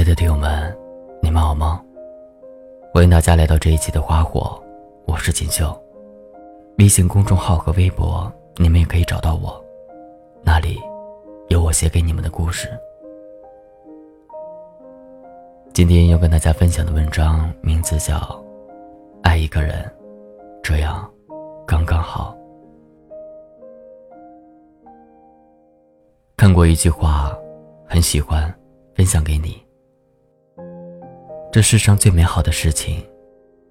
亲爱的听友们，你们好吗？欢迎大家来到这一期的花火，我是锦绣。微信公众号和微博，你们也可以找到我，那里有我写给你们的故事。今天要跟大家分享的文章名字叫《爱一个人，这样刚刚好》。看过一句话，很喜欢，分享给你。这世上最美好的事情，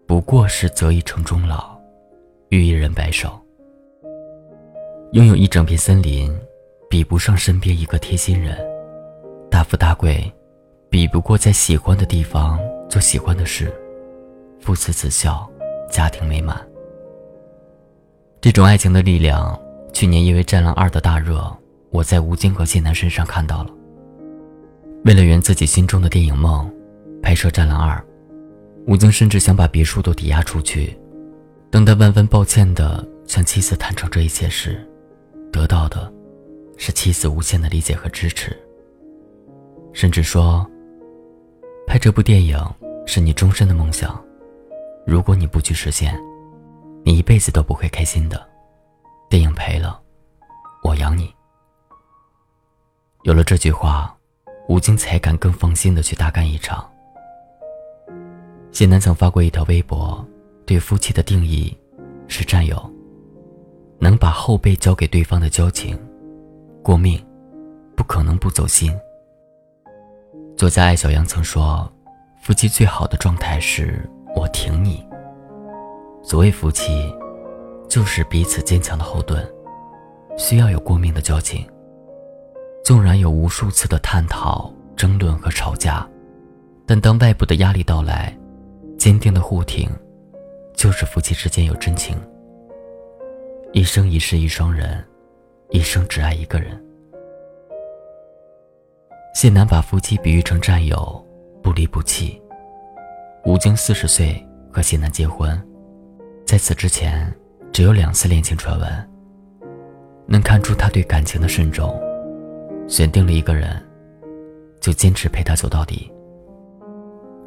不过是择一城终老，与一人白首。拥有一整片森林，比不上身边一个贴心人；大富大贵，比不过在喜欢的地方做喜欢的事；父慈子孝，家庭美满。这种爱情的力量，去年因为《战狼二》的大热。我在吴京和谢楠身上看到了。为了圆自己心中的电影梦，拍摄《战狼二》，吴京甚至想把别墅都抵押出去。当他万分抱歉地向妻子坦诚这一切时，得到的是妻子无限的理解和支持。甚至说，拍这部电影是你终身的梦想，如果你不去实现，你一辈子都不会开心的。电影赔了，我养你。有了这句话，吴京才敢更放心的去大干一场。谢楠曾发过一条微博，对夫妻的定义是战友，能把后背交给对方的交情，过命，不可能不走心。作家艾小阳曾说，夫妻最好的状态是我挺你。所谓夫妻，就是彼此坚强的后盾，需要有过命的交情。纵然有无数次的探讨、争论和吵架，但当外部的压力到来，坚定的护挺，就是夫妻之间有真情。一生一世一双人，一生只爱一个人。谢楠把夫妻比喻成战友，不离不弃。吴京四十岁和谢楠结婚，在此之前只有两次恋情传闻，能看出他对感情的慎重。选定了一个人，就坚持陪他走到底。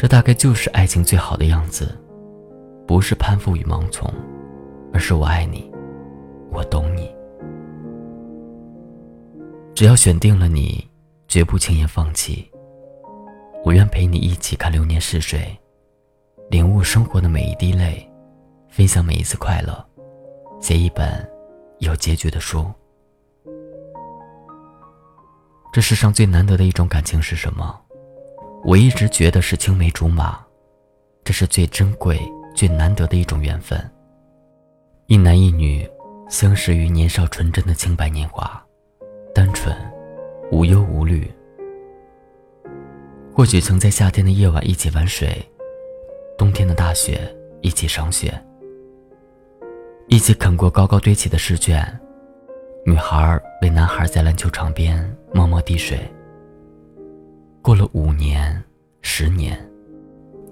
这大概就是爱情最好的样子，不是攀附与盲从，而是我爱你，我懂你。只要选定了你，绝不轻言放弃。我愿陪你一起看流年逝水，领悟生活的每一滴泪，分享每一次快乐，写一本有结局的书。这世上最难得的一种感情是什么？我一直觉得是青梅竹马，这是最珍贵、最难得的一种缘分。一男一女相识于年少纯真的清白年华，单纯，无忧无虑。或许曾在夏天的夜晚一起玩水，冬天的大雪一起赏雪，一起啃过高高堆起的试卷。女孩为男孩在篮球场边默默递水。过了五年、十年，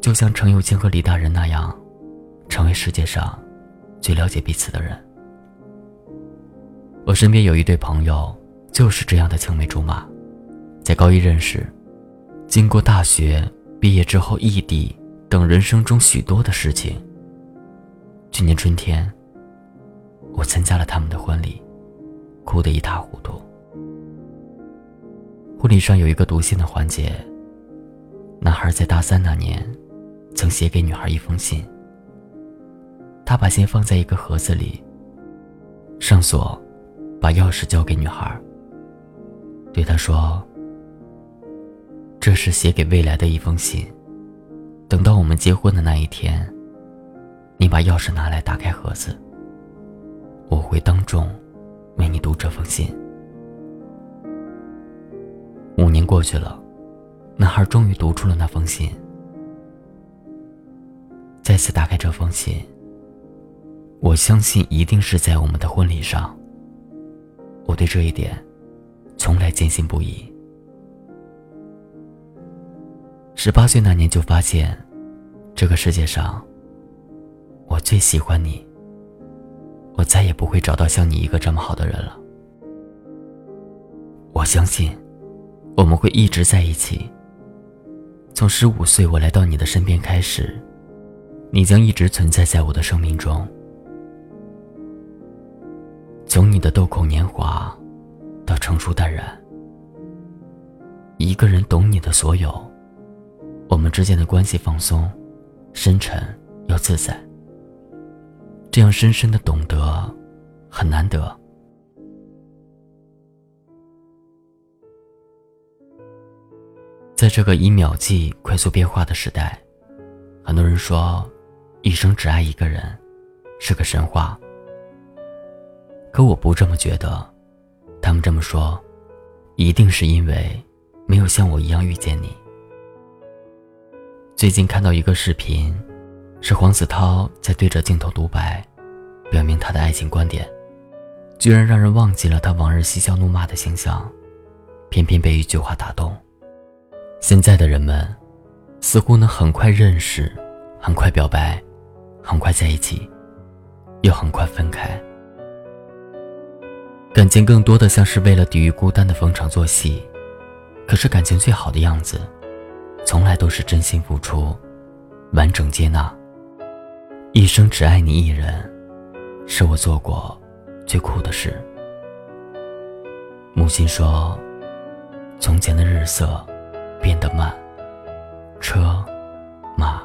就像程又青和李大人那样，成为世界上最了解彼此的人。我身边有一对朋友，就是这样的青梅竹马，在高一认识，经过大学毕业之后异地等人生中许多的事情。去年春天，我参加了他们的婚礼。哭得一塌糊涂。婚礼上有一个读信的环节。男孩在大三那年，曾写给女孩一封信。他把信放在一个盒子里，上锁，把钥匙交给女孩，对她说：“这是写给未来的一封信。等到我们结婚的那一天，你把钥匙拿来，打开盒子，我会当众。”为你读这封信。五年过去了，男孩终于读出了那封信。再次打开这封信，我相信一定是在我们的婚礼上。我对这一点从来坚信不疑。十八岁那年就发现，这个世界上，我最喜欢你。我再也不会找到像你一个这么好的人了。我相信，我们会一直在一起。从十五岁我来到你的身边开始，你将一直存在在我的生命中。从你的豆蔻年华，到成熟淡然，一个人懂你的所有，我们之间的关系放松、深沉又自在。这样深深的懂得，很难得。在这个以秒计快速变化的时代，很多人说，一生只爱一个人，是个神话。可我不这么觉得，他们这么说，一定是因为没有像我一样遇见你。最近看到一个视频，是黄子韬在对着镜头独白，表明他的爱情观点，居然让人忘记了他往日嬉笑怒骂的形象，偏偏被一句话打动。现在的人们，似乎能很快认识，很快表白，很快在一起，又很快分开。感情更多的像是为了抵御孤单的逢场作戏，可是感情最好的样子，从来都是真心付出，完整接纳。一生只爱你一人，是我做过最酷的事。母亲说：“从前的日色。”变得慢，车、马、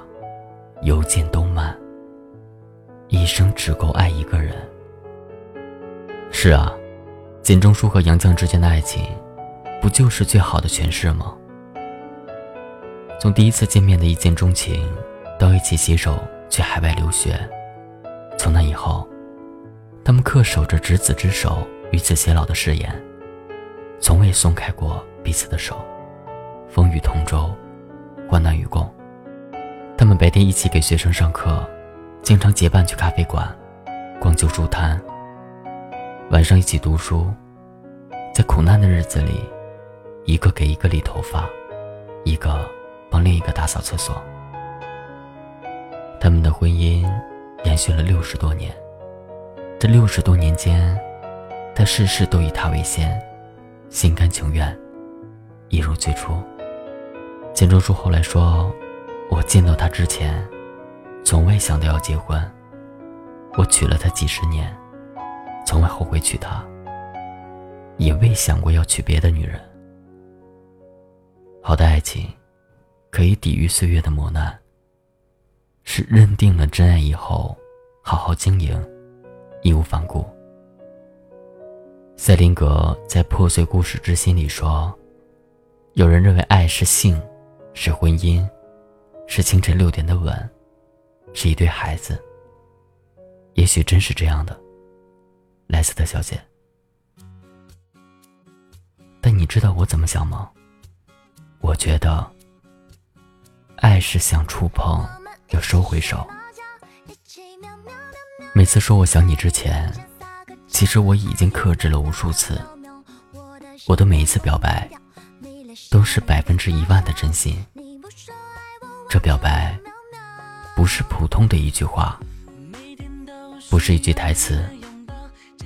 邮件都慢。一生只够爱一个人。是啊，简中书和杨绛之间的爱情，不就是最好的诠释吗？从第一次见面的一见钟情，到一起携手去海外留学，从那以后，他们恪守着执子之手，与子偕老的誓言，从未松开过彼此的手。风雨同舟，患难与共。他们白天一起给学生上课，经常结伴去咖啡馆、逛旧书摊。晚上一起读书，在苦难的日子里，一个给一个理头发，一个帮另一个打扫厕所。他们的婚姻延续了六十多年，这六十多年间，他事事都以他为先，心甘情愿，一如最初。钱钟书后来说：“我见到他之前，从未想到要结婚。我娶了她几十年，从未后悔娶她，也未想过要娶别的女人。好的爱情，可以抵御岁月的磨难。是认定了真爱以后，好好经营，义无反顾。”塞林格在《破碎故事之心》里说：“有人认为爱是性。”是婚姻，是清晨六点的吻，是一对孩子。也许真是这样的，莱斯特小姐。但你知道我怎么想吗？我觉得，爱是想触碰又收回手。每次说我想你之前，其实我已经克制了无数次。我的每一次表白。都是百分之一万的真心。这表白不是普通的一句话，不是一句台词，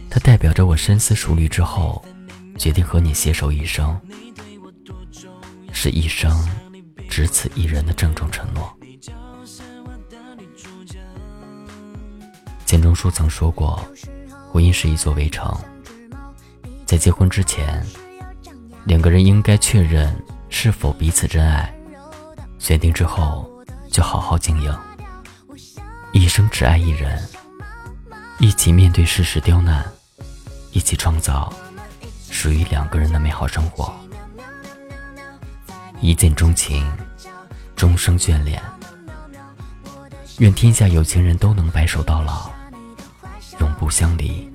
它代表着我深思熟虑之后，决定和你携手一生，是一生只此一人的郑重承诺。钱钟书曾说过，婚姻是一座围城，在结婚之前。两个人应该确认是否彼此真爱，选定之后就好好经营，一生只爱一人，一起面对世事刁难，一起创造属于两个人的美好生活。一见钟情，终生眷恋。愿天下有情人都能白首到老，永不相离。